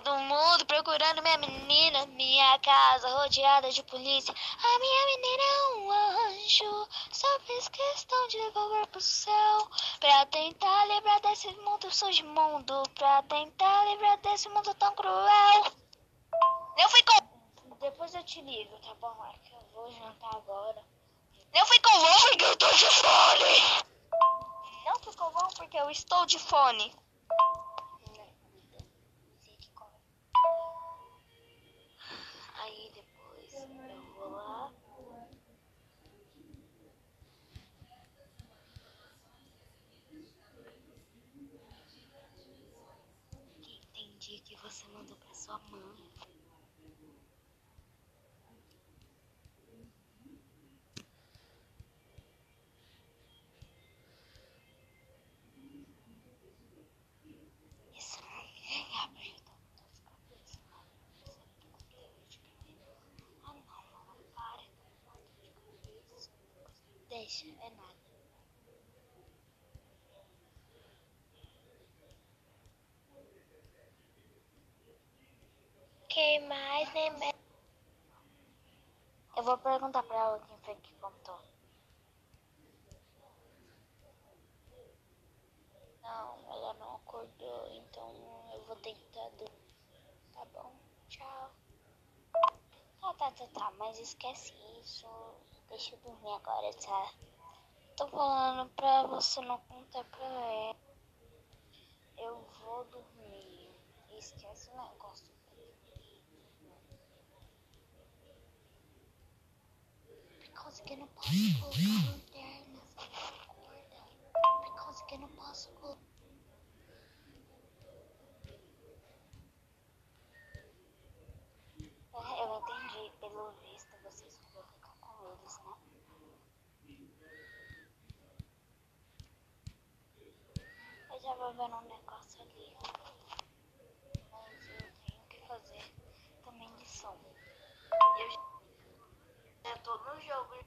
todo mundo procurando minha menina. Minha casa rodeada de polícia. A minha menina é um anjo. Só fiz questão de devolver pro céu. Pra tentar livrar desse mundo sujo mundo. Pra tentar livrar desse mundo tão cruel. Eu fui com. Depois eu te ligo, tá bom? É que eu vou jantar agora. Eu fui com vão porque eu tô de fone. Não fui com vão porque eu estou de fone. Aí depois eu vou lá. Entendi que você mandou pra sua mãe. Isso não abre as cabeças. Ah não, não para. É nada. Quem mais nem me... Eu vou perguntar pra ela quem foi que contou. Não, ela não acordou, então eu vou tentar dormir. Tá bom, tchau. Tá, tá, tá, tá, mas esquece isso. Deixa eu dormir agora, tá? Tô falando pra você não contar pra ela. Eu vou dormir. Esquece o negócio. Por causa que não posso colocar lanterna. Por causa que eu não posso colocar. É, eu entendi. Pelo visto, vocês vão Eu já vou ver um negócio ali. Mas eu tenho que fazer também lição. Eu já- já tô no jogo.